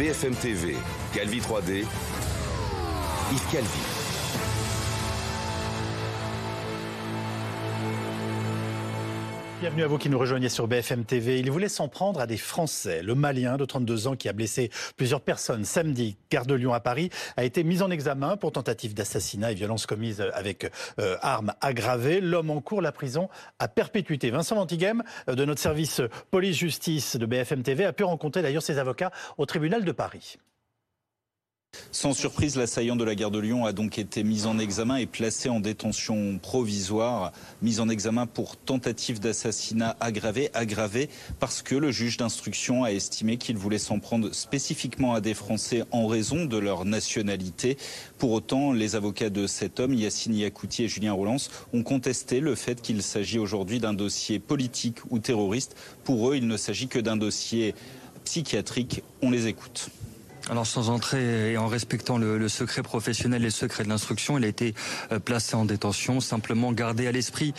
BFM TV, Calvi 3D, Yves Calvi. Bienvenue à vous qui nous rejoignez sur BFM TV. Il voulait s'en prendre à des Français. Le Malien de 32 ans qui a blessé plusieurs personnes samedi, gare de Lyon à Paris, a été mis en examen pour tentative d'assassinat et violence commise avec euh, armes aggravées. L'homme en cours la prison à perpétuité. Vincent Lantighem euh, de notre service police-justice de BFM TV a pu rencontrer d'ailleurs ses avocats au tribunal de Paris. Sans surprise, l'assaillant de la gare de Lyon a donc été mis en examen et placé en détention provisoire, mis en examen pour tentative d'assassinat aggravé, aggravé parce que le juge d'instruction a estimé qu'il voulait s'en prendre spécifiquement à des Français en raison de leur nationalité. Pour autant, les avocats de cet homme, Yassine Yakouti et Julien Rollens, ont contesté le fait qu'il s'agit aujourd'hui d'un dossier politique ou terroriste. Pour eux, il ne s'agit que d'un dossier psychiatrique. On les écoute. Alors sans entrer et en respectant le, secret professionnel et le secret de l'instruction, il a été euh, placé en détention. Simplement garder à l'esprit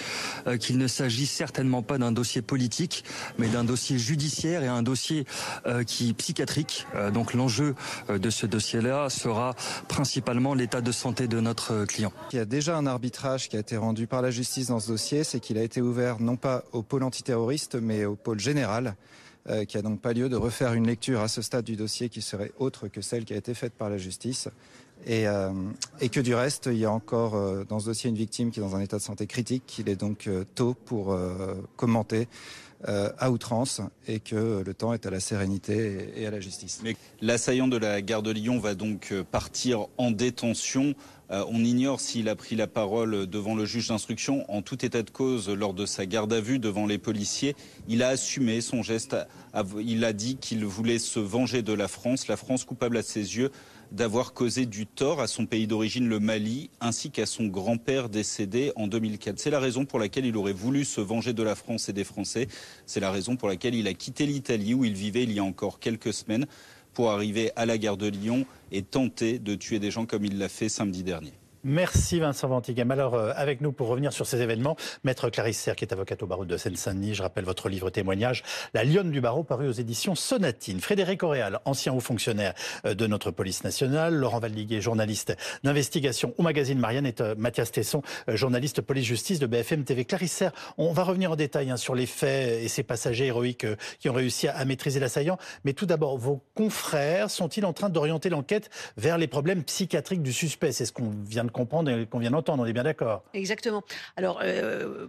euh, qu'il ne s'agit certainement pas d'un dossier politique, mais d'un dossier judiciaire et un dossier euh, qui psychiatrique. donc l'enjeu de ce dossier-là sera principalement l'état de santé de notre client. Il y a déjà un arbitrage qui a été rendu par la justice dans ce dossier, c'est qu'il a été ouvert non pas au pôle antiterroriste, mais au pôle général. Euh, qui a donc pas lieu de refaire une lecture à ce stade du dossier qui serait autre que celle qui a été faite par la justice. Et, euh, et que du reste, il y a encore euh, dans ce dossier une victime qui est dans un état de santé critique, qu'il est donc tôt pour commenter à outrance et que le temps est à la sérénité et à la justice. L'assaillant de la gare de Lyon va donc partir en détention euh, on ignore s'il a pris la parole devant le juge d'instruction. En tout état de cause, lors de sa garde à vue devant les policiers, il a assumé son geste. Il a dit qu'il voulait se venger de la France, la France coupable à ses yeux d'avoir causé du tort à son pays d'origine, le Mali, ainsi qu'à son grand-père décédé en 2004. C'est la raison pour laquelle il aurait voulu se venger de la France et des Français. C'est la raison pour laquelle il a quitté l'Italie où il vivait il y a encore quelques semaines pour arriver à la gare de Lyon et tenter de tuer des gens comme il l'a fait samedi dernier. Merci Vincent Ventigam. Alors, euh, avec nous pour revenir sur ces événements, Maître Clarisse Serre, qui est avocate au barreau de Seine-Saint-Denis. Je rappelle votre livre témoignage, La Lionne du barreau, paru aux éditions Sonatine. Frédéric Auréal, ancien haut fonctionnaire euh, de notre police nationale. Laurent Valdiguet, journaliste d'investigation au magazine Marianne. Et euh, Mathias Tesson, journaliste police-justice de BFM TV. Clarisse Serre, on va revenir en détail hein, sur les faits et ces passagers héroïques qui ont réussi à, maîtriser l'assaillant. Mais tout d'abord, vos confrères sont-ils en train d'orienter l'enquête vers les problèmes psychiatriques du suspect? C'est ce qu'on vient de comprendre et qu'on vient d'entendre, on est bien d'accord. Exactement. Alors, euh,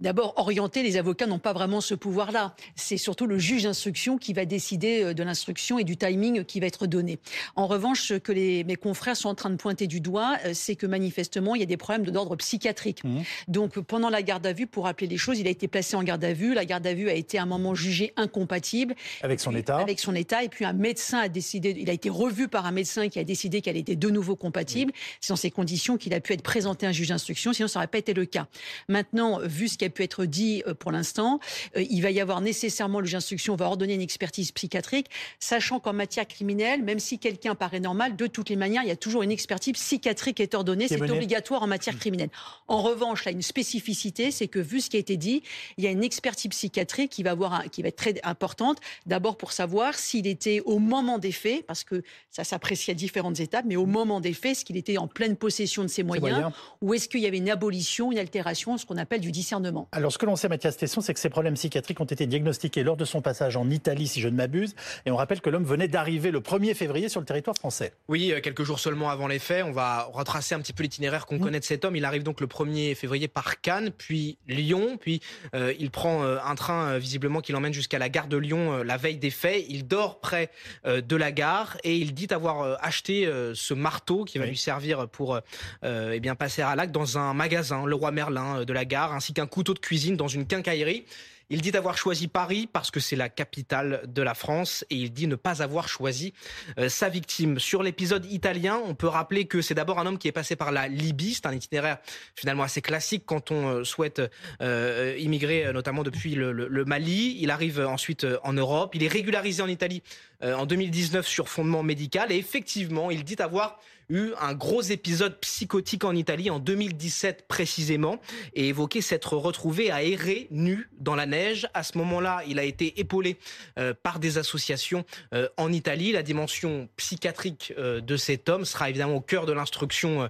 D'abord, orienter, les avocats n'ont pas vraiment ce pouvoir-là. C'est surtout le juge d'instruction qui va décider euh, de l'instruction et du timing qui va être donné. En revanche, ce que les, mes confrères sont en train de pointer du doigt, euh, c'est que manifestement, il y a des problèmes d'ordre psychiatrique. Mmh. Donc, pendant la garde à vue, pour rappeler les choses, il a été placé en garde à vue. La garde à vue a été à un moment jugé incompatible. Avec son état Avec son état. Et puis, un médecin a décidé, il a été revu par un médecin qui a décidé qu'elle était de nouveau compatible. Mmh. C'est dans ces conditions qu'il a pu être présenté à un juge d'instruction, sinon ça n'aurait pas été le cas. Maintenant, vu ce qui a pu être dit euh, pour l'instant. Euh, il va y avoir nécessairement, le juge d'instruction va ordonner une expertise psychiatrique, sachant qu'en matière criminelle, même si quelqu'un paraît normal, de toutes les manières, il y a toujours une expertise psychiatrique qui est ordonnée. C'est obligatoire en matière criminelle. En revanche, là, une spécificité, c'est que vu ce qui a été dit, il y a une expertise psychiatrique qui va, avoir qui va être très importante. D'abord pour savoir s'il était au moment des faits, parce que ça s'apprécie à différentes étapes, mais au moment des faits, est-ce qu'il était en pleine possession de ses moyens, ou est-ce qu'il y avait une abolition, une altération, ce qu'on appelle du discernement. Alors, ce que l'on sait, Mathias Tesson, c'est que ces problèmes psychiatriques ont été diagnostiqués lors de son passage en Italie, si je ne m'abuse. Et on rappelle que l'homme venait d'arriver le 1er février sur le territoire français. Oui, euh, quelques jours seulement avant les faits. On va retracer un petit peu l'itinéraire qu'on mmh. connaît de cet homme. Il arrive donc le 1er février par Cannes, puis Lyon, puis euh, il prend euh, un train visiblement qui l'emmène jusqu'à la gare de Lyon la veille des faits. Il dort près de la gare et il dit avoir acheté ce marteau qui va lui servir pour eh bien passer à l'acte dans un magasin, le Roi Merlin de la gare, ainsi qu'un de cuisine dans une quincaillerie il dit avoir choisi Paris parce que c'est la capitale de la France et il dit ne pas avoir choisi euh, sa victime. Sur l'épisode italien, on peut rappeler que c'est d'abord un homme qui est passé par la Libye. C'est un itinéraire finalement assez classique quand on euh, souhaite euh, immigrer, notamment depuis le, Mali. Il arrive ensuite en Europe. Il est régularisé en Italie en 2019 sur fondement médical et effectivement, il dit avoir eu un gros épisode psychotique en Italie en 2017 précisément et évoqué s'être retrouvé à errer nu dans la neige. À ce moment-là, il a été épaulé euh, par des associations euh, en Italie. La dimension psychiatrique euh, de cet homme sera évidemment au cœur de l'instruction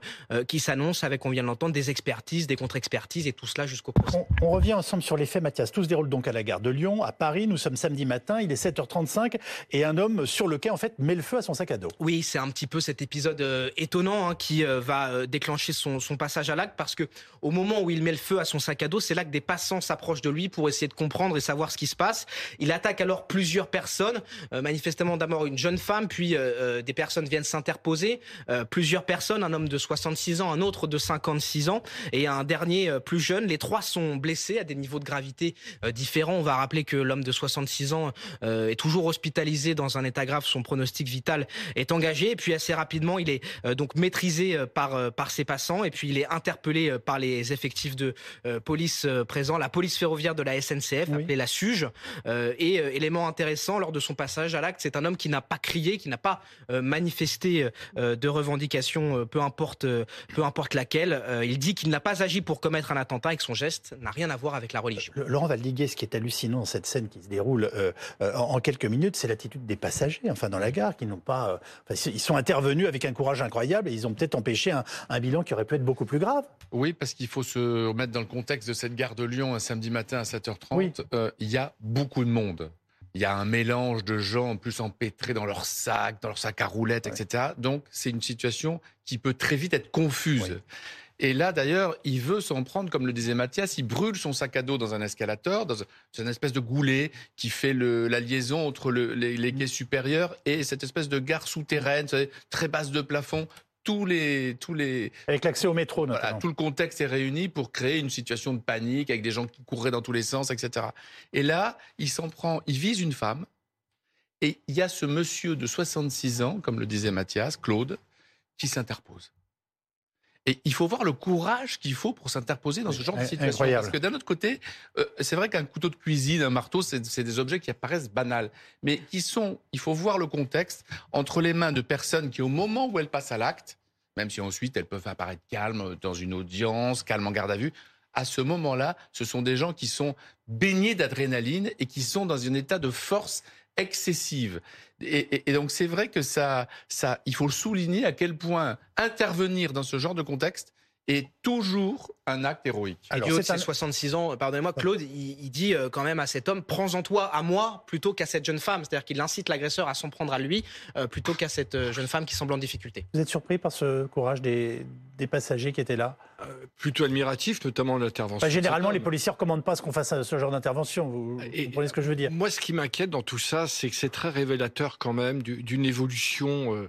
qui s'annonce avec, on vient de l'entendre, des expertises, des contre-expertises et tout cela jusqu'au procès. On, revient ensemble sur les faits, Mathias. Tout se déroule donc à la gare de Lyon, à Paris. Nous sommes samedi matin, il est 7h35 et un homme sur le quai, en fait, met le feu à son sac à dos. Oui, c'est un petit peu cet épisode étonnant hein, qui va déclencher son, son passage à l'acte parce que au moment où il met le feu à son sac à dos, c'est là que des passants s'approchent de lui pour essayer de comprendre et savoir ce qui se passe. Il attaque alors plusieurs personnes, euh, manifestement d'abord une jeune femme, puis euh, euh, des personnes viennent s'interposer, plusieurs personnes, un homme de 66 ans, un autre de 56 ans et un dernier plus jeune. Les trois sont blessés à des niveaux de gravité différents. On va rappeler que l'homme de 66 ans est toujours hospitalisé dans un état grave. Son pronostic vital est engagé. Et puis assez rapidement, il est donc maîtrisé par par ses passants et puis il est interpellé par les effectifs de police présents, la police ferroviaire de la SNCF, appelée la SUGE. et élément intéressant lors de son passage à l'acte, c'est un homme qui n'a pas crié, qui n'a pas euh, manifesté euh, de revendication, euh, peu importe, peu importe laquelle. il dit qu'il n'a pas agi pour commettre un attentat et que son geste n'a rien à voir avec la religion. Laurent Valdiguet, ce qui est hallucinant dans cette scène qui se déroule en quelques minutes, c'est l'attitude des passagers, enfin dans la gare, qui n'ont pas, ils sont intervenus avec un courage incroyable et ils ont peut-être empêché un, un bilan qui aurait pu être beaucoup plus grave. Oui, parce qu'il faut se mettre dans le contexte de cette gare de Lyon un samedi matin à 7h30. il y a beaucoup de monde il y a un mélange de gens plus empêtrés dans leur sac, dans leur sac à roulettes, etc. Donc c'est une situation qui peut très vite être confuse. Et là, d'ailleurs, il veut s'en prendre, comme le disait Mathias, il brûle son sac à dos dans un escalator, dans une espèce de goulet qui fait la liaison entre les, les, quais supérieurs et cette espèce de gare souterraine, très basse de plafond, tous les, tous les. Avec l'accès au métro, notamment. tout le contexte est réuni pour créer une situation de panique avec des gens qui courraient dans tous les sens, etc. Et là, il s'en prend, il vise une femme. Et il y a ce monsieur de 66 ans, comme le disait Mathias, Claude, qui s'interpose. Et il faut voir le courage qu'il faut pour s'interposer dans ce genre de situation. Parce que d'un autre côté, euh, c'est vrai qu'un couteau de cuisine, un marteau, c'est des objets qui apparaissent banals, mais qui sont, il faut voir le contexte entre les mains de personnes qui, au moment où elles passent à l'acte, même si ensuite elles peuvent apparaître calmes dans une audience, calmes en garde à vue, à ce moment-là, ce sont des gens qui sont baignés d'adrénaline et qui sont dans un état de force excessive. Et, donc c'est vrai que ça, ça, il faut souligner à quel point intervenir dans ce genre de contexte est toujours un acte héroïque. Alors, c'est un... 66 ans, pardonnez-moi, Claude, il, dit euh, quand même à cet homme, prends-en toi à moi plutôt qu'à cette jeune femme. C'est-à-dire qu'il incite l'agresseur à s'en prendre à lui euh, plutôt qu'à cette euh, jeune femme qui semble en difficulté. Vous êtes surpris par ce courage des, passagers qui étaient là? Plutôt admiratif, notamment l'intervention. généralement, les policiers ne recommandent pas ce qu'on fasse à ce genre d'intervention. Vous, vous, comprenez ce que je veux dire? Moi, ce qui m'inquiète dans tout ça, c'est que c'est très révélateur quand même d'une évolution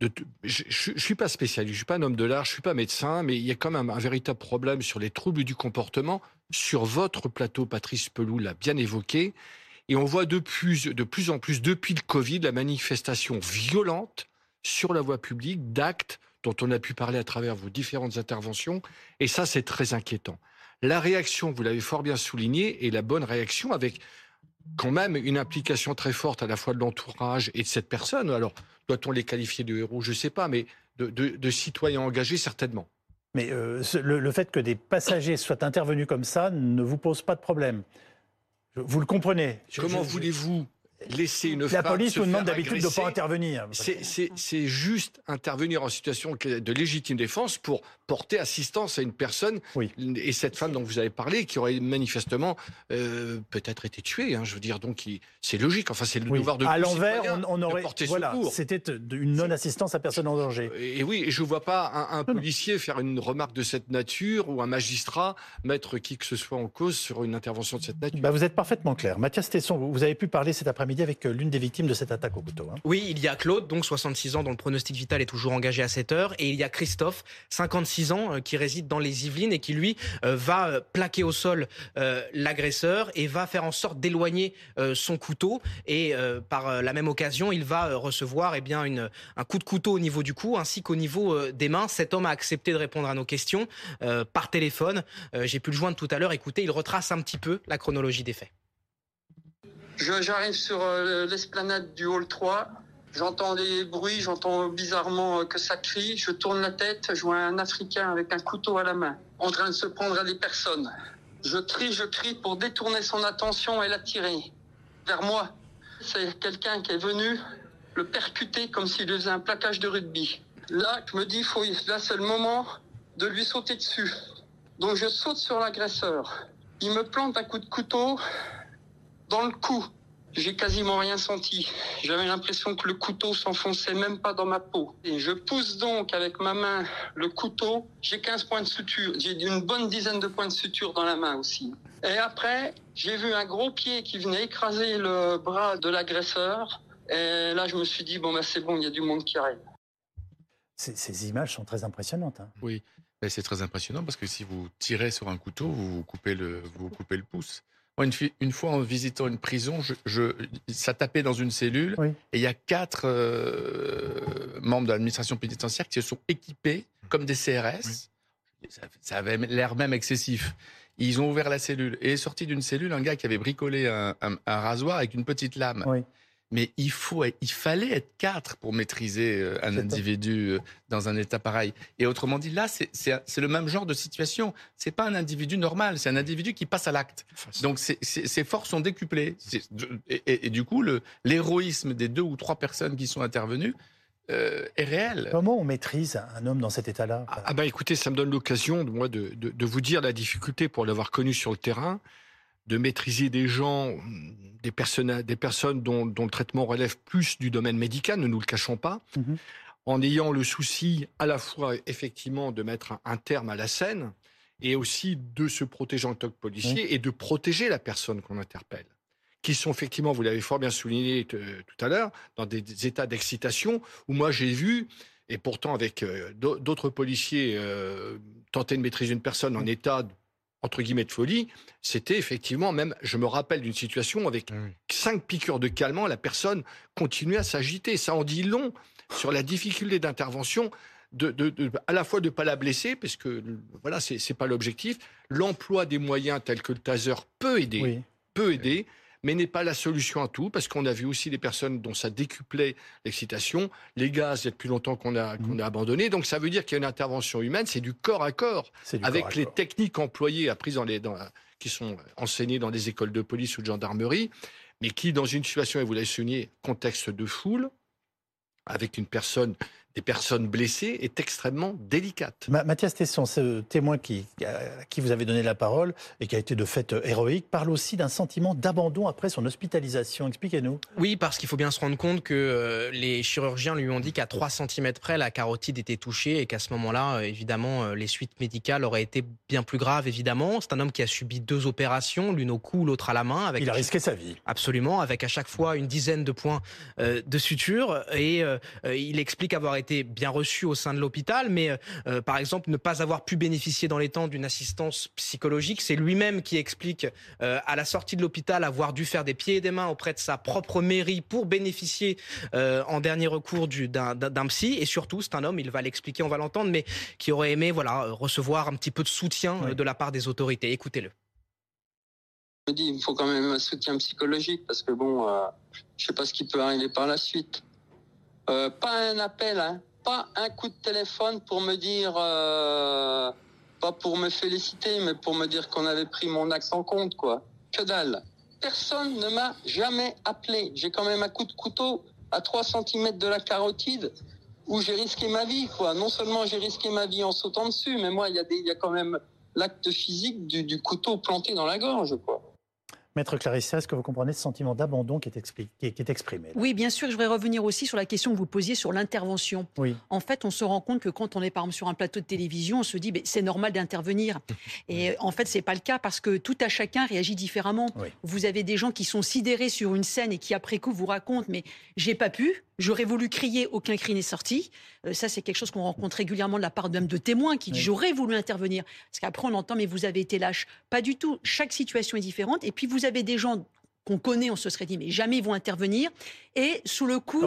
je ne suis pas spécialiste, je suis pas un homme de l'art, je suis pas médecin, mais il y a quand même un, véritable problème sur les troubles du comportement. Sur votre plateau, Patrice Pelou l'a bien évoqué. Et on voit de plus, de plus en plus, depuis le Covid, la manifestation violente sur la voie publique d'actes dont on a pu parler à travers vos différentes interventions. Et ça, c'est très inquiétant. La réaction, vous l'avez fort bien souligné, est la bonne réaction avec quand même une implication très forte à la fois de l'entourage et de cette personne. Alors, doit-on les qualifier de héros? Je ne sais pas, mais de, citoyens engagés, certainement. Mais euh, le, fait que des passagers soient intervenus comme ça ne vous pose pas de problème. Vous le comprenez. Comment voulez-vous laisser une La police nous demande d'habitude de ne pas intervenir. C'est juste intervenir en situation de légitime défense pour porter assistance à une personne oui. et cette femme dont vous avez parlé qui aurait manifestement euh, peut-être été tuée. Hein, je veux dire, donc c'est logique. Enfin, c'est le devoir de à l'envers, on, aurait porté voilà, C'était une non-assistance à personne en danger. Et, oui, je ne vois pas un, policier faire une remarque de cette nature ou un magistrat mettre qui que ce soit en cause sur une intervention de cette nature. Bah, vous êtes parfaitement clair. Mathias Tesson, vous avez pu parler cet après-midi avec euh, l'une des victimes de cette attaque au couteau. Hein. Oui, il y a Claude, donc 66 ans, dont le pronostic vital est toujours engagé à cette heure, et il y a Christophe, 56 ans, euh, qui réside dans les Yvelines et qui lui euh, va plaquer au sol l'agresseur et va faire en sorte d'éloigner son couteau. Et par la même occasion, il va recevoir eh bien un coup de couteau au niveau du cou ainsi qu'au niveau des mains. Cet homme a accepté de répondre à nos questions par téléphone. J'ai pu le joindre tout à l'heure. Écoutez, il retrace un petit peu la chronologie des faits. J'arrive sur euh, l'esplanade du hall 3. J'entends des bruits, j'entends bizarrement que ça crie. Je tourne la tête, je vois un Africain avec un couteau à la main, en train de se prendre à des personnes. Je crie, je crie pour détourner son attention et l'attirer vers moi. C'est quelqu'un qui est venu le percuter comme s'il faisait un plaquage de rugby. Là, je me dis, faut, là, c'est le moment de lui sauter dessus. Donc, je saute sur l'agresseur. Il me plante un coup de couteau dans le cou. J'ai quasiment rien senti. J'avais l'impression que le couteau s'enfonçait même pas dans ma peau. Et je pousse donc avec ma main le couteau. J'ai 15 points de suture. J'ai une bonne dizaine de points de suture dans la main aussi. Et après, j'ai vu un gros pied qui venait écraser le bras de l'agresseur. Et là, je me suis dit, bon, ben, c'est bon, il y a du monde qui arrive. Ces, images sont très impressionnantes. Hein. Oui, c'est très impressionnant parce que si vous tirez sur un couteau, vous coupez le, vous coupez le pouce une, fois en visitant une prison, je, ça tapait dans une cellule et il y a quatre euh, membres de l'administration pénitentiaire qui se sont équipés comme des CRS. Ça, avait l'air même excessif. Ils ont ouvert la cellule et est sorti d'une cellule un gars qui avait bricolé un, un rasoir avec une petite lame. Mais il, faut, il fallait être quatre pour maîtriser euh, un individu euh, dans un état pareil. Et autrement dit, là, c'est le même genre de situation. C'est pas un individu normal, c'est un individu qui passe à l'acte. Donc ses forces sont décuplées. Et, du coup, l'héroïsme des deux ou trois personnes qui sont intervenues euh, est réel. Comment on maîtrise un homme dans cet état-là? Ah, bah écoutez, ça me donne l'occasion, moi, de, de, vous dire la difficulté pour l'avoir connu sur le terrain de maîtriser des gens, des personnes, des personnes dont, le traitement relève plus du domaine médical, ne nous le cachons pas, mhm. en ayant le souci à la fois effectivement de mettre un, terme à la scène et aussi de se protéger en tant que policier et de protéger la personne qu'on interpelle qui sont effectivement, vous l'avez fort bien souligné tout à l'heure, dans des, états d'excitation où moi j'ai vu, et pourtant avec euh, d'autres policiers, euh, tenter de maîtriser une personne en état entre guillemets de folie, c'était effectivement même, je me rappelle d'une situation avec cinq piqûres de calmant, la personne continuait à s'agiter. Ça en dit long sur la difficulté d'intervention, de, à la fois de ne pas la blesser, parce que voilà, c'est n'est pas l'objectif. L'emploi des moyens tels que le taser peut aider, peut aider mais n'est pas la solution à tout, parce qu'on a vu aussi des personnes dont ça décuplait l'excitation. Les gaz, il y a depuis longtemps qu'on a, qu'on mhm. a abandonné. Donc ça veut dire qu'il y a une intervention humaine, c'est du corps à corps, avec les techniques employées, apprises dans les, dans, qui sont enseignées dans des écoles de police ou de gendarmerie, mais qui, dans une situation, et vous l'avez souligné, contexte de foule, avec une personne des personnes blessées est extrêmement délicate. Mathias Tesson, ce témoin qui, à qui vous avez donné la parole et qui a été de fait euh, héroïque, parle aussi d'un sentiment d'abandon après son hospitalisation. Expliquez-nous. Oui, parce qu'il faut bien se rendre compte que euh, les chirurgiens lui ont dit qu'à 3 cm près, la carotide était touchée et qu'à ce moment-là, euh, évidemment, les suites médicales auraient été bien plus graves, évidemment. C'est un homme qui a subi deux opérations, l'une au cou, l'autre à la main. Avec Il a risqué sa vie. Absolument, avec à chaque fois une dizaine de points de suture. Et il explique avoir été été bien reçu au sein de l'hôpital, mais euh, euh, par exemple ne pas avoir pu bénéficier dans les temps d'une assistance psychologique. C'est lui-même qui explique euh, à la sortie de l'hôpital avoir dû faire des pieds et des mains auprès de sa propre mairie pour bénéficier en dernier recours d'un psy. Et surtout, c'est un homme, il va l'expliquer, on va l'entendre, mais qui aurait aimé voilà recevoir un petit peu de soutien de la part des autorités. Écoutez-le. Je me dis, il faut quand même un soutien psychologique parce que bon, je sais pas ce qui peut arriver par la suite. Euh, pas un appel, hein. pas un coup de téléphone pour me dire, euh, pas pour me féliciter, mais pour me dire qu'on avait pris mon axe en compte, quoi. Que dalle. Personne ne m'a jamais appelé. J'ai quand même un coup de couteau à 3 cm de la carotide où j'ai risqué ma vie, quoi. Non seulement j'ai risqué ma vie en sautant dessus, mais moi, il y a des, y a quand même l'acte physique du, du couteau planté dans la gorge, quoi. Maître Clarissa, est-ce que vous comprenez ce sentiment d'abandon qui, qui, est exprimé Oui, bien sûr. Je voudrais revenir aussi sur la question que vous posiez sur l'intervention. Oui. En fait, on se rend compte que quand on est par exemple sur un plateau de télévision, on se dit c'est normal d'intervenir. Et en fait, c'est pas le cas parce que tout à chacun réagit différemment. Vous avez des gens qui sont sidérés sur une scène et qui après coup vous racontent mais j'ai pas pu. J'aurais voulu crier, aucun cri n'est sorti. Euh, ça, c'est quelque chose qu'on rencontre régulièrement de la part même de témoins qui disent j'aurais voulu intervenir. Parce qu'après, on entend mais vous avez été lâche. Pas du tout. Chaque situation est différente. Et puis, vous avez des gens qu'on connaît, on se serait dit mais jamais ils vont intervenir. Et sous le coup.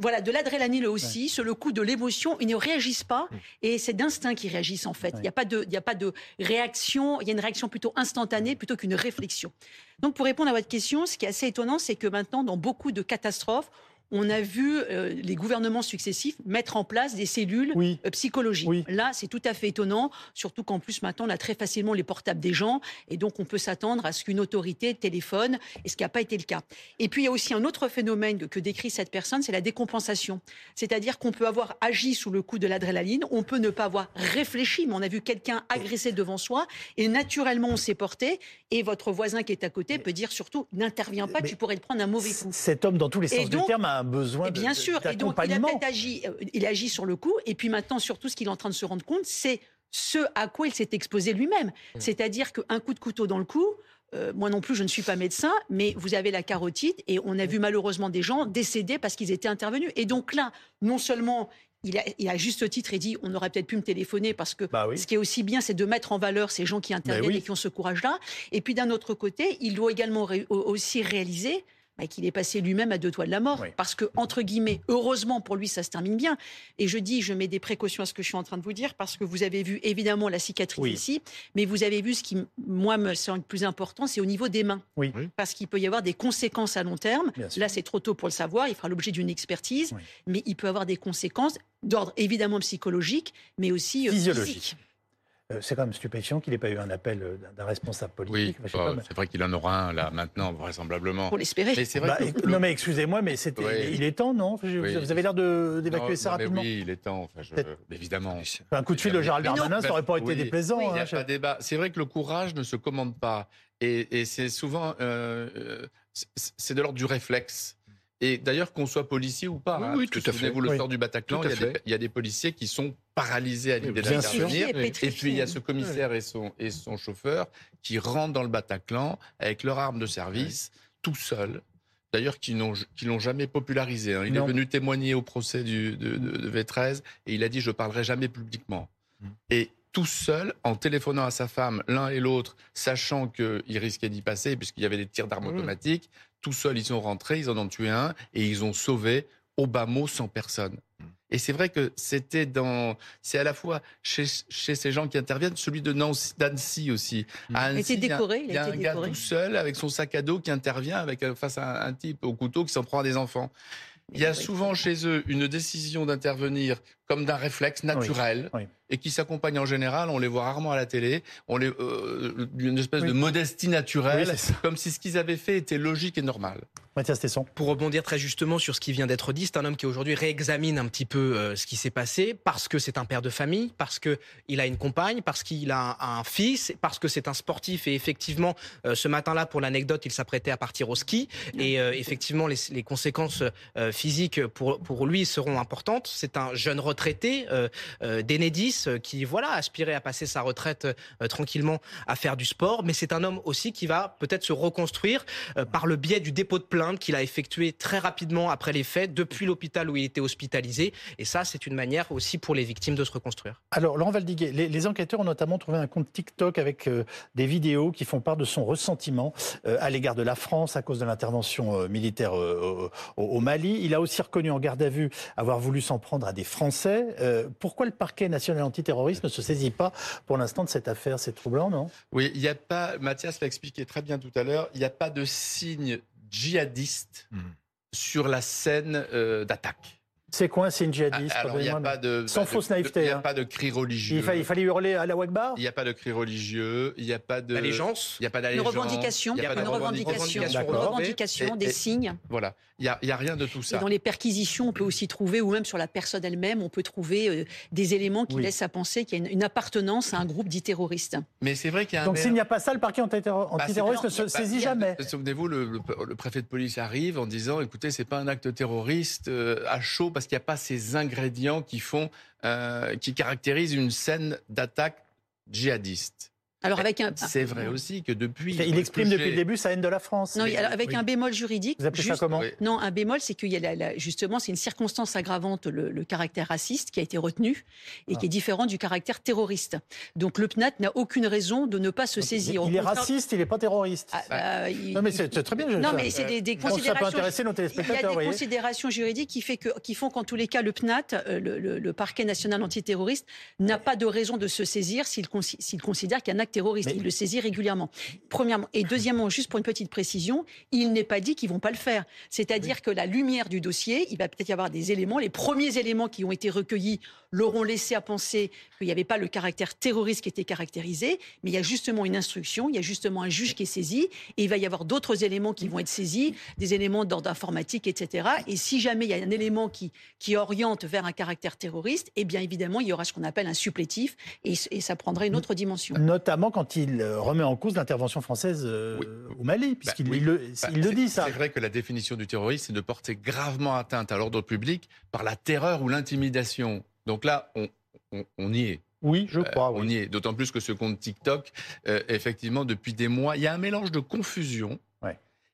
Voilà, de l'adrénaline aussi, sur le coup de l'émotion, ils ne réagissent pas et c'est d'instinct qu'ils réagissent en fait. Il n'y a, pas de, il a pas de réaction, il y a une réaction plutôt instantanée plutôt qu'une réflexion. Donc pour répondre à votre question, ce qui est assez étonnant, c'est que maintenant, dans beaucoup de catastrophes, on a vu euh, les gouvernements successifs mettre en place des cellules Oui. euh, psychologiques. Oui. Là, c'est tout à fait étonnant, surtout qu'en plus maintenant, on a très facilement les portables des gens, et donc on peut s'attendre à ce qu'une autorité téléphone, et ce qui n'a pas été le cas. Et puis il y a aussi un autre phénomène que, que décrit cette personne, c'est la décompensation. C'est-à-dire qu'on peut avoir agi sous le coup de l'adrénaline, on peut ne pas avoir réfléchi, mais on a vu quelqu'un agressé devant soi, et naturellement on s'est porté, et votre voisin qui est à côté peut dire surtout n'interviens pas, Mais- tu pourrais te prendre un mauvais coup. Cet homme, dans tous les sens donc- du terme, a un besoin Et bien de- sûr, et donc il a peut-être agi, euh, il agit sur le coup, et puis maintenant surtout ce qu'il est en train de se rendre compte, c'est ce à quoi il s'est exposé lui-même. C'est-à-dire qu'un coup de couteau dans le cou, euh, moi non plus je ne suis pas médecin, mais vous avez la carotide, et on a vu malheureusement des gens décédés parce qu'ils étaient intervenus. Et donc là, non seulement il a, il a juste titre et dit on aurait peut-être pu me téléphoner parce que Bah oui. ce qui est aussi bien, c'est de mettre en valeur ces gens qui interviennent oui. et qui ont ce courage-là. Et puis d'un autre côté, il doit également ré- aussi réaliser bah, qu'il est passé lui-même à deux toits de la mort. Oui. Parce que, entre guillemets, heureusement pour lui, ça se termine bien. Et je dis, je mets des précautions à ce que je suis en train de vous dire, parce que vous avez vu évidemment la cicatrice Oui. ici, mais vous avez vu ce qui, moi, me semble le plus important, c'est au niveau des mains. Oui. Parce qu'il peut y avoir des conséquences à long terme. Bien sûr. Là, c'est trop tôt pour le savoir. Il fera l'objet d'une expertise. Oui. Mais il peut avoir des conséquences d'ordre évidemment psychologique, mais aussi euh, Physiologique. physique. Euh, c'est quand même stupéfiant qu'il n'ait pas eu un appel euh, d'un- responsable Oui, politique. Oh, mais- c'est vrai qu'il en aura un là maintenant, vraisemblablement. Pour l'espérer. Mais c'est vrai Bah, le- Non mais excusez-moi, mais c'était, Oui. il est temps, non? Oui. Vous avez l'air de- d'évacuer ça non, rapidement. Oui, il est temps. Enfin, je- Peut-être. évidemment. Un coup de fil de Gérald Darmanin, ça n'aurait pas été oui. déplaisant. Oui, Il n'y hein, a je- pas débat. C'est vrai que le courage ne se commande pas. Et, et c'est souvent. euh, c'est de l'ordre du réflexe. Et d'ailleurs, qu'on soit policier ou pas. Oui, hein, oui, tout à fait. Souvenez-vous le Oui. sort du Bataclan. Il y, a des, fait. il y a des policiers qui sont paralysés à l'idée d'intervenir. Et puis il y a ce commissaire et son, et son chauffeur qui rentrent dans le Bataclan avec leur arme de service, tout seuls. D'ailleurs, qui l'ont jamais popularisé. hein. Il Non. est venu témoigner au procès du, de, de- de V13 et il a dit je parlerai jamais publiquement. Mm. Et tout seul, en téléphonant à sa femme, l'un et l'autre, sachant qu'il risquait d'y passer puisqu'il y avait des tirs d'armes Mm. automatiques, tout seuls, ils sont rentrés, ils en ont tué un et ils ont sauvé au bas mot 100 personnes. Et c'est vrai que c'était dans, c'est à la fois chez, chez ces gens qui interviennent, celui de Nancy, d'Annecy aussi. À Il Annecy, il y a- décoré, il Il y a a un été gars décoré. tout seul avec son sac à dos qui intervient avec, euh, face à un, un type au couteau qui s'en prend à des enfants. Il y a souvent chez eux une décision d'intervenir comme d'un réflexe naturel oui. Et qui s'accompagne en général, on les voit rarement à la télé, on les, euh, une espèce Oui. de modestie naturelle, Oui, comme si ce qu'ils avaient fait était logique et normal. Mathias Tesson. Pour rebondir très justement sur ce qui vient d'être dit, c'est un homme qui aujourd'hui réexamine un petit peu euh, ce qui s'est passé parce que c'est un père de famille, parce que il a une compagne, parce qu'il a un, un fils, parce que c'est un sportif et effectivement euh, ce matin-là pour l'anecdote il s'apprêtait à partir au ski et euh, effectivement les, les conséquences euh, physiques pour pour lui seront importantes. C'est un jeune retraité euh, euh, d'Enedis euh, qui voilà aspirait à passer sa retraite euh, tranquillement à faire du sport, mais c'est un homme aussi qui va peut-être se reconstruire euh, par le biais du dépôt de plainte qu'il a effectué très rapidement après les faits depuis l'hôpital où il était hospitalisé. Et ça, c'est une manière aussi pour les victimes de se reconstruire. Alors, Laurent Valdiguet, les, enquêteurs ont notamment trouvé un compte TikTok avec des vidéos qui font part de son ressentiment à l'égard de la France à cause de l'intervention militaire au, au Mali. Il a aussi reconnu en garde à vue avoir voulu s'en prendre à des Français. Pourquoi le parquet national antiterroriste ne se saisit pas pour l'instant de cette affaire C'est troublant, non? Oui, il n'y a pas, Mathias l'a expliqué très bien tout à l'heure, il n'y a pas de signe djihadiste Mhm. sur la scène euh, d'attaque. C'est quoi un signe djihadiste Alors, il n'y a pas de. Sans de- fausse de- naïveté, Il n'y a hein. pas de cri religieux. il, fa- il fallait hurler à la Wagbar Il n'y a pas de cri religieux. Il n'y a pas de. Allégeance Il n'y a pas Une d'allégeance. revendication, il y a pas une de revendication, une revendication, Et- des et- signes. Voilà. Il n'y a, a rien de tout Et ça. dans les perquisitions, on peut aussi trouver, ou même sur la personne elle-même, on peut trouver euh, des éléments qui Oui. laissent à penser qu'il y a une, une appartenance à un groupe dit terroriste. Mais c'est vrai qu'il y a un. Donc maire- s'il n'y a pas ça, le parquet antiterro- Bah, antiterroriste ne se Bah, saisit il y a- jamais. Souvenez-vous, le, le- le préfet de police arrive en disant écoutez, c'est pas un acte terroriste euh, à chaud parce qu'il n'y a pas ces ingrédients qui font, euh, qui caractérisent une scène d'attaque djihadiste. Alors avec un, C'est vrai aussi que depuis. Il exprime depuis le début sa haine de la France. non, alors avec Oui. un bémol juridique. Vous appelez ça comment. Non, un bémol, c'est qu'il y a la- la- justement, c'est une circonstance aggravante, le, le caractère raciste qui a été retenu et Ah. qui est différent du caractère terroriste. Donc le PNAT n'a aucune raison de ne pas se saisir. Il est raciste, il n'est pas terroriste. Ah, bah, il- Non mais c'est très bien. je- Non, mais c'est des, que ça peut considérations. intéresser nos Il y a téléspectateurs. des voyez. considérations juridiques qui, fait que, qui font qu'en tous les cas, le PNAT, euh, le, le- le parquet national antiterroriste, n'a pas de raison de se saisir s'il consi- s'il considère qu'il y a un acte acte terroriste. Il le saisit régulièrement. Premièrement. Et deuxièmement, juste pour une petite précision, il n'est pas dit qu'ils vont pas le faire. C'est-à-dire que la lumière du dossier, il va peut-être y avoir des éléments. Les premiers éléments qui ont été recueillis l'auront laissé à penser qu'il n'y avait pas le caractère terroriste qui était caractérisé, mais il y a justement une instruction, il y a justement un juge qui est saisi, et il va y avoir d'autres éléments qui vont être saisis, des éléments d'ordre informatique, etc. Et si jamais il y a un élément qui, qui oriente vers un caractère terroriste, eh bien évidemment, il y aura ce qu'on appelle un supplétif, et, et, ça prendrait une autre dimension. Notamment quand il euh, remet en cause l'intervention française euh, au Mali, bah puisqu'il le, bah, il le dit, ça. C'est vrai que la définition du terrorisme, c'est de porter gravement atteinte à l'ordre public par la terreur ou l'intimidation. Donc là, on, on, y est. Oui, je crois. On y est. D'autant plus que ce compte TikTok, euh, effectivement, depuis des mois, il y a un mélange de confusion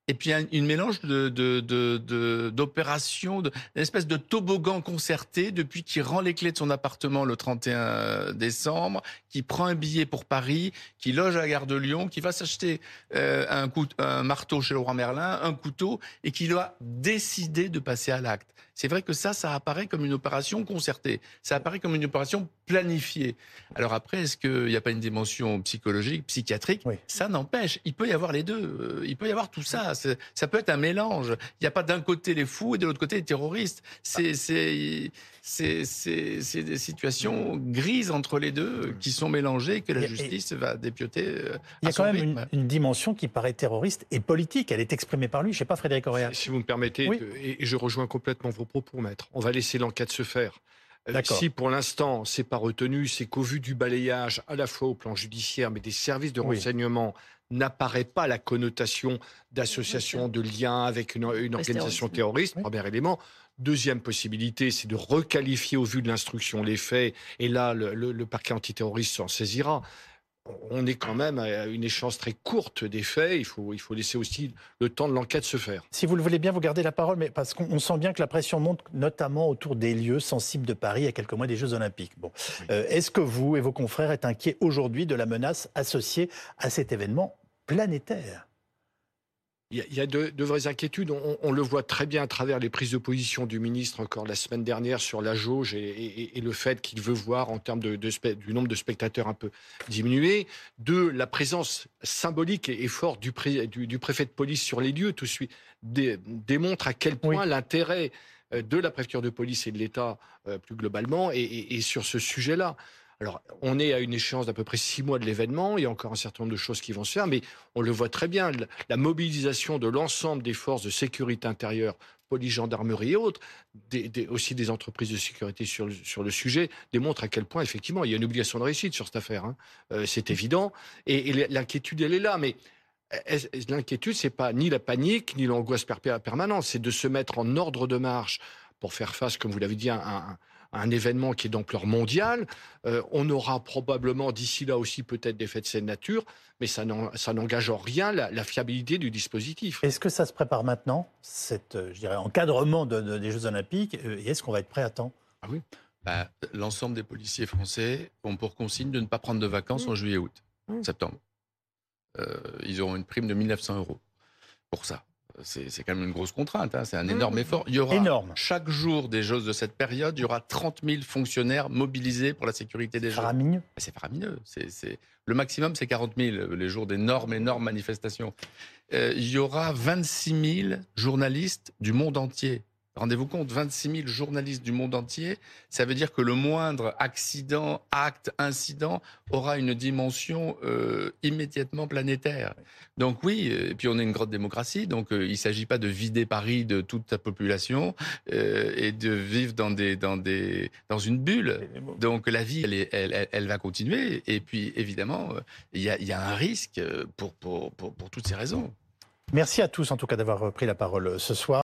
et puis une mélange d'opérations, de, de, de, espèce de toboggan concerté depuis qu'il rend les clés de son appartement le 31 décembre, qui prend un billet pour Paris, qui loge à la gare de Lyon, qui va s'acheter euh, un, un marteau chez le roi Merlin, un couteau, et qui doit décider de passer à l'acte. C'est vrai que ça, ça apparaît comme une opération concertée. Ça apparaît comme une opération planifiée. Alors après, est-ce qu'il n'y a pas une dimension psychologique, psychiatrique? Ça n'empêche. Il peut y avoir les deux. Euh, il peut y avoir tout ça. Ça peut être un mélange. Il n'y a pas d'un côté les fous et de l'autre côté les terroristes. C'est des situations grises entre les deux qui sont mélangées que la justice va dépioter. Euh, il y a quand même une, dimension qui paraît terroriste et politique. Elle est exprimée par lui. Je ne sais pas, Frédéric Auréal. Si vous me permettez, et je rejoins complètement vos propos, maître. On va laisser l'enquête se faire. Euh, si pour l'instant c'est pas retenu, c'est qu'au vu du balayage à la fois au plan judiciaire mais des services de renseignement n'apparaît pas la connotation d'association, de lien avec une, organisation terroriste, premier élément. Deuxième possibilité, c'est de requalifier au vu de l'instruction les faits, et là le, le parquet antiterroriste s'en saisira on est quand même à une échéance très courte des faits. Il faut, il faut laisser aussi le temps de l'enquête se faire. Si vous le voulez bien, vous gardez la parole, mais parce qu'on sent bien que la pression monte, notamment autour des lieux sensibles de Paris à quelques mois des Jeux Olympiques. Bon. Euh, est-ce que vous et vos confrères êtes inquiets aujourd'hui de la menace associée à cet événement planétaire? Il y a de, vraies inquiétudes. On, le voit très bien à travers les prises de position du ministre encore la semaine dernière sur la jauge et, le fait qu'il veut voir en termes de, du nombre de spectateurs un peu diminué. De la présence symbolique et, forte du, du, préfet de police sur les lieux, tout de suite démontre à quel point l'intérêt euh, de la préfecture de police et de l'État euh, plus globalement est sur ce sujet-là. Alors, on est à une échéance d'à peu près six mois de l'événement. Il y a encore un certain nombre de choses qui vont se faire, mais on le voit très bien. La mobilisation de l'ensemble des forces de sécurité intérieure, police, gendarmerie et autres, aussi des entreprises de sécurité sur le, sujet, démontre à quel point, effectivement, il y a une obligation de réussite sur cette affaire. Hein. Euh, c'est évident. Et, l'inquiétude, elle est là. Mais l'inquiétude, c'est pas ni la panique, ni l'angoisse permanente. C'est de se mettre en ordre de marche pour faire face, comme vous l'avez dit, à un un événement qui est d'ampleur mondiale. Euh, on aura probablement d'ici là aussi peut-être des faits de cette nature, mais ça n'engage en rien la, fiabilité du dispositif. Est-ce que ça se prépare maintenant, cet euh, je dirais, encadrement des Jeux Olympiques, euh, et est-ce qu'on va être prêt à temps? Ah oui. Bah, l'ensemble des policiers français ont pour consigne de ne pas prendre de vacances mmh. en juillet-août, mmh. septembre. ils auront une prime de 1900 euros pour ça c'est quand même une grosse contrainte, hein. c'est un énorme mmh. effort. Il y aura chaque jour des choses de cette période, il y aura 30 000 fonctionnaires mobilisés pour la sécurité des. Faramineux. C'est faramineux. C'est, Le maximum, c'est 40 000, les jours d'énormes, énormes manifestations. Euh, il y aura 26 000 journalistes du monde entier Rendez-vous compte, 26 000 journalistes du monde entier, ça veut dire que le moindre accident, acte, incident aura une dimension euh, immédiatement planétaire. Donc oui, euh, et puis on est une grande démocratie, donc euh, il ne s'agit pas de vider Paris de toute sa population et de vivre dans, des, dans, des, dans une bulle. Donc la vie, elle, elle, elle, va continuer. Et puis évidemment, il y a, y a, un risque pour, pour, pour, pour toutes ces raisons. Merci à tous en tout cas d'avoir pris la parole ce soir.